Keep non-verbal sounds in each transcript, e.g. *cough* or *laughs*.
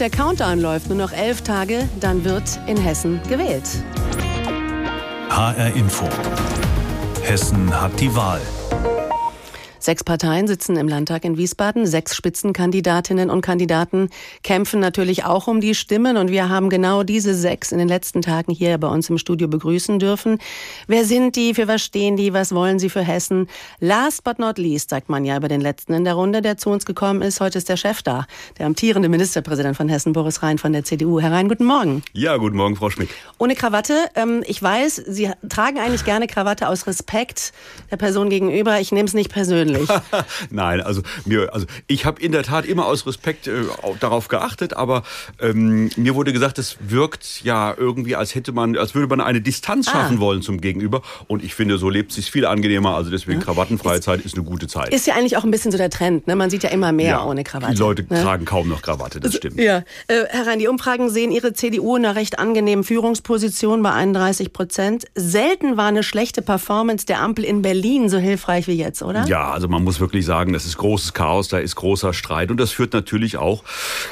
Der Countdown läuft nur noch elf Tage, dann wird in Hessen gewählt. HR Info. Hessen hat die Wahl. Sechs Parteien sitzen im Landtag in Wiesbaden. Sechs Spitzenkandidatinnen und Kandidaten kämpfen natürlich auch um die Stimmen. Und wir haben genau diese sechs in den letzten Tagen hier bei uns im Studio begrüßen dürfen. Wer sind die? Für was stehen die? Was wollen sie für Hessen? Last but not least, sagt man ja über den letzten in der Runde, der zu uns gekommen ist. Heute ist der Chef da, der amtierende Ministerpräsident von Hessen, Boris Rhein von der CDU. Herr Rhein, guten Morgen. Ja, guten Morgen, Frau Schmidt. Ohne Krawatte. Ähm, ich weiß, Sie tragen eigentlich gerne Krawatte aus Respekt der Person gegenüber. Ich nehme es nicht persönlich persönlich. *laughs* Nein, also mir, also ich habe in der Tat immer aus Respekt äh, darauf geachtet, aber ähm, mir wurde gesagt, es wirkt ja irgendwie, als hätte man, als würde man eine Distanz ah. schaffen ah. wollen zum Gegenüber. Und ich finde, so lebt sich viel angenehmer. Also deswegen ja. krawattenfreie ist, Zeit ist eine gute Zeit. Ist ja eigentlich auch ein bisschen so der Trend. Ne? Man sieht ja immer mehr ja, ohne Krawatte. Die Leute ne? tragen kaum noch Krawatte, das stimmt. Ja, äh, Herr Rhein, die Umfragen sehen Ihre CDU in einer recht angenehmen Führungsposition bei 31 Prozent. Selten war eine schlechte Performance der Ampel in Berlin so hilfreich wie jetzt, oder? Ja, also man muss wirklich sagen, das ist großes Chaos, da ist großer Streit und das führt natürlich auch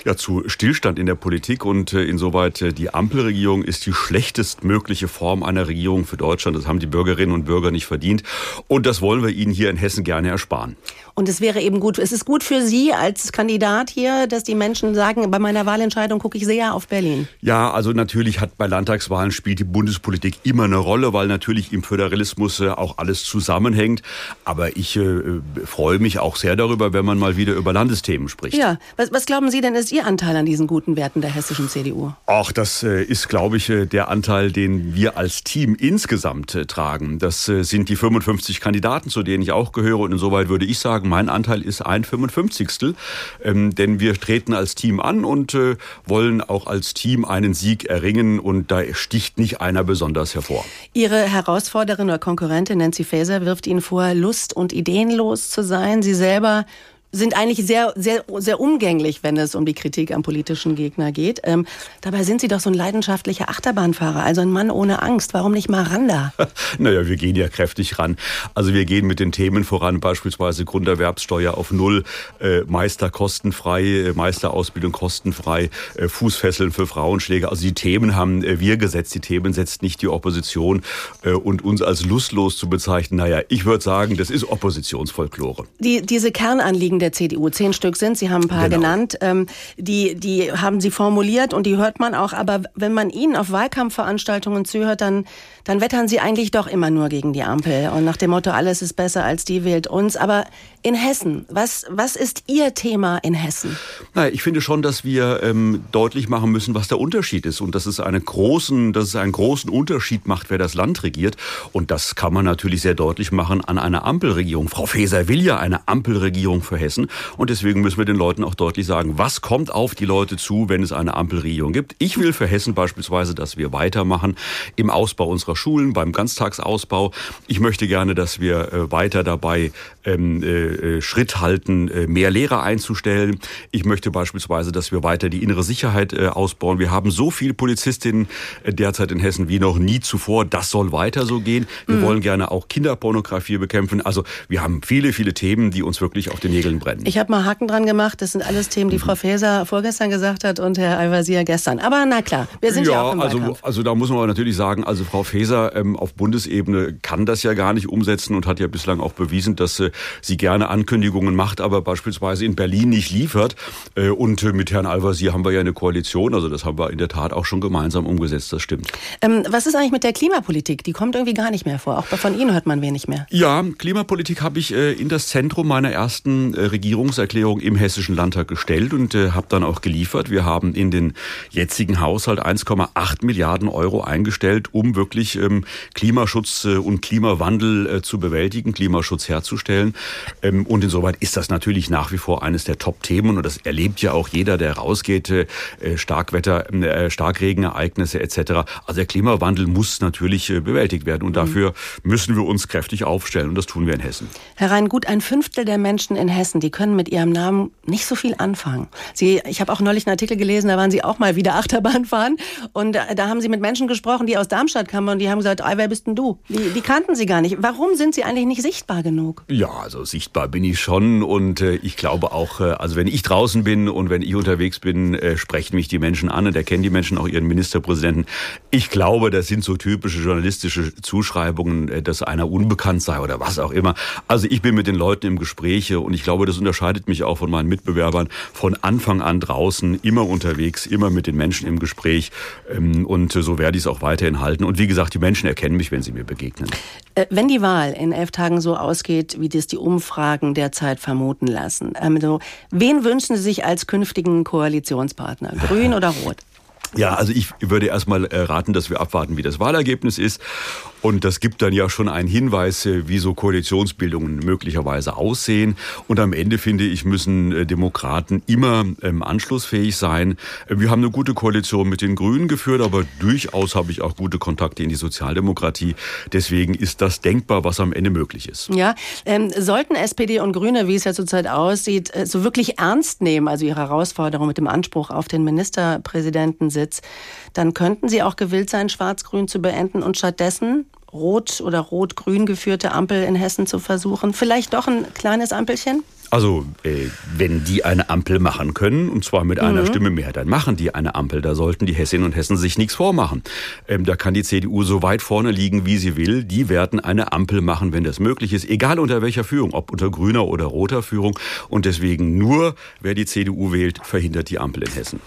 ja, zu Stillstand in der Politik und äh, insoweit äh, die Ampelregierung ist die schlechtestmögliche Form einer Regierung für Deutschland. Das haben die Bürgerinnen und Bürger nicht verdient und das wollen wir ihnen hier in Hessen gerne ersparen. Und es wäre eben gut, es ist gut für Sie als Kandidat hier, dass die Menschen sagen, bei meiner Wahlentscheidung gucke ich sehr auf Berlin. Ja, also natürlich hat bei Landtagswahlen spielt die Bundespolitik immer eine Rolle, weil natürlich im Föderalismus äh, auch alles zusammenhängt. Aber ich äh, freue mich auch sehr darüber, wenn man mal wieder über Landesthemen spricht. Ja, was, was glauben Sie denn ist Ihr Anteil an diesen guten Werten der hessischen CDU? Ach, das äh, ist, glaube ich, äh, der Anteil, den wir als Team insgesamt äh, tragen. Das äh, sind die 55 Kandidaten, zu denen ich auch gehöre. Und insoweit würde ich sagen, mein Anteil ist ein 55. Ähm, denn wir treten als Team an und äh, wollen auch als Team einen Sieg erringen. Und da sticht nicht einer besonders hervor. Ihre Herausforderin oder Konkurrentin Nancy Faeser wirft Ihnen vor, lust- und ideenlos zu sein. Sie selber sind eigentlich sehr, sehr, sehr umgänglich, wenn es um die Kritik am politischen Gegner geht. Ähm, dabei sind Sie doch so ein leidenschaftlicher Achterbahnfahrer, also ein Mann ohne Angst. Warum nicht mal ran da? *laughs* naja, wir gehen ja kräftig ran. Also wir gehen mit den Themen voran, beispielsweise Grunderwerbssteuer auf Null, äh, Meister kostenfrei, äh, Meisterausbildung kostenfrei, äh, Fußfesseln für Frauenschläge. Also die Themen haben äh, wir gesetzt, die Themen setzt nicht die Opposition. Äh, und uns als lustlos zu bezeichnen, naja, ich würde sagen, das ist Oppositionsfolklore. Die, diese Kernanliegen der CDU. Zehn Stück sind, Sie haben ein paar genau. genannt. Ähm, die, die haben Sie formuliert und die hört man auch. Aber wenn man Ihnen auf Wahlkampfveranstaltungen zuhört, dann, dann wettern Sie eigentlich doch immer nur gegen die Ampel. Und nach dem Motto, alles ist besser als die wählt uns. Aber in Hessen, was, was ist Ihr Thema in Hessen? Na, ich finde schon, dass wir ähm, deutlich machen müssen, was der Unterschied ist. Und dass es, eine großen, dass es einen großen Unterschied macht, wer das Land regiert. Und das kann man natürlich sehr deutlich machen an einer Ampelregierung. Frau Faeser will ja eine Ampelregierung für Hessen. Hessen. Und deswegen müssen wir den Leuten auch deutlich sagen, was kommt auf die Leute zu, wenn es eine Ampelregierung gibt. Ich will für Hessen beispielsweise, dass wir weitermachen im Ausbau unserer Schulen, beim Ganztagsausbau. Ich möchte gerne, dass wir äh, weiter dabei ähm, äh, Schritt halten, äh, mehr Lehrer einzustellen. Ich möchte beispielsweise, dass wir weiter die innere Sicherheit äh, ausbauen. Wir haben so viele Polizistinnen äh, derzeit in Hessen wie noch nie zuvor. Das soll weiter so gehen. Wir mhm. wollen gerne auch Kinderpornografie bekämpfen. Also wir haben viele, viele Themen, die uns wirklich auf den Nägeln brennen. Ich habe mal Haken dran gemacht. Das sind alles Themen, die mhm. Frau Faeser vorgestern gesagt hat und Herr Al-Wazir gestern. Aber na klar, wir sind ja, ja auch im also, Wahlkampf. also da muss man natürlich sagen, also Frau Faeser ähm, auf Bundesebene kann das ja gar nicht umsetzen und hat ja bislang auch bewiesen, dass äh, sie gerne Ankündigungen macht, aber beispielsweise in Berlin nicht liefert. Äh, und äh, mit Herrn Al-Wazir haben wir ja eine Koalition. Also das haben wir in der Tat auch schon gemeinsam umgesetzt. Das stimmt. Ähm, was ist eigentlich mit der Klimapolitik? Die kommt irgendwie gar nicht mehr vor. Auch von Ihnen hört man wenig mehr. Ja, Klimapolitik habe ich äh, in das Zentrum meiner ersten Regierungserklärung im Hessischen Landtag gestellt und habe dann auch geliefert. Wir haben in den jetzigen Haushalt 1,8 Milliarden Euro eingestellt, um wirklich ähm, Klimaschutz und Klimawandel zu bewältigen, Klimaschutz herzustellen. Ähm, und insoweit ist das natürlich nach wie vor eines der Top-Themen und das erlebt ja auch jeder, der rausgeht, äh, Starkwetter, äh, Starkregenereignisse etc. Also der Klimawandel muss natürlich äh, bewältigt werden und mhm. dafür müssen wir uns kräftig aufstellen und das tun wir in Hessen. Herr Rhein, gut ein Fünftel der Menschen in Hessen, die können mit ihrem Namen nicht so viel anfangen. Sie, ich habe auch neulich einen Artikel gelesen, da waren Sie auch mal wieder *laughs* Achterbahn fahren und da, da haben Sie mit Menschen gesprochen, die aus Darmstadt kamen und die haben gesagt, wer bist denn du? Die, die kannten Sie gar nicht. Warum sind Sie eigentlich nicht sichtbar genug? Ja, also sichtbar bin ich schon und äh, ich glaube auch, äh, also wenn ich draußen bin und wenn ich unterwegs bin, äh, sprechen mich die Menschen an und erkennen die Menschen auch ihren Ministerpräsidenten. Ich glaube, das sind so typische journalistische Zuschreibungen, äh, dass einer unbekannt sei oder was auch immer. Also ich bin mit den Leuten im Gespräch und ich glaube, das unterscheidet mich auch von meinen Mitbewerbern von Anfang an draußen, immer unterwegs, immer mit den Menschen im Gespräch ähm, und so werde ich es auch weiterhin halten. Und wie gesagt, die Menschen erkennen mich, wenn sie mir begegnen. Äh, wenn die Wahl in elf Tagen so ausgeht, wie das die Umfragen derzeit vermuten lassen, ähm, so, wen wünschen Sie sich als künftigen Koalitionspartner? *laughs* Grün oder Rot? Ja, also ich würde erstmal äh, raten, dass wir abwarten, wie das Wahlergebnis ist. Und das gibt dann ja schon einen Hinweis, äh, wie so Koalitionsbildungen möglicherweise aussehen. Und am Ende, finde ich, müssen äh, Demokraten immer ähm, anschlussfähig sein. Wir haben eine gute Koalition mit den Grünen geführt, aber durchaus habe ich auch gute Kontakte in die Sozialdemokratie. Deswegen ist das denkbar, was am Ende möglich ist. Ja, ähm, sollten SPD und Grüne, wie es ja zurzeit aussieht, so wirklich ernst nehmen, also ihre Herausforderung mit dem Anspruch auf den Ministerpräsidenten sind, Sitz, dann könnten Sie auch gewillt sein, Schwarz-Grün zu beenden und stattdessen rot oder rot-grün geführte Ampel in Hessen zu versuchen. Vielleicht doch ein kleines Ampelchen? Also, äh, wenn die eine Ampel machen können, und zwar mit einer mhm. Stimme mehr, dann machen die eine Ampel. Da sollten die Hessinnen und Hessen sich nichts vormachen. Ähm, da kann die CDU so weit vorne liegen, wie sie will. Die werden eine Ampel machen, wenn das möglich ist, egal unter welcher Führung, ob unter grüner oder roter Führung. Und deswegen nur, wer die CDU wählt, verhindert die Ampel in Hessen.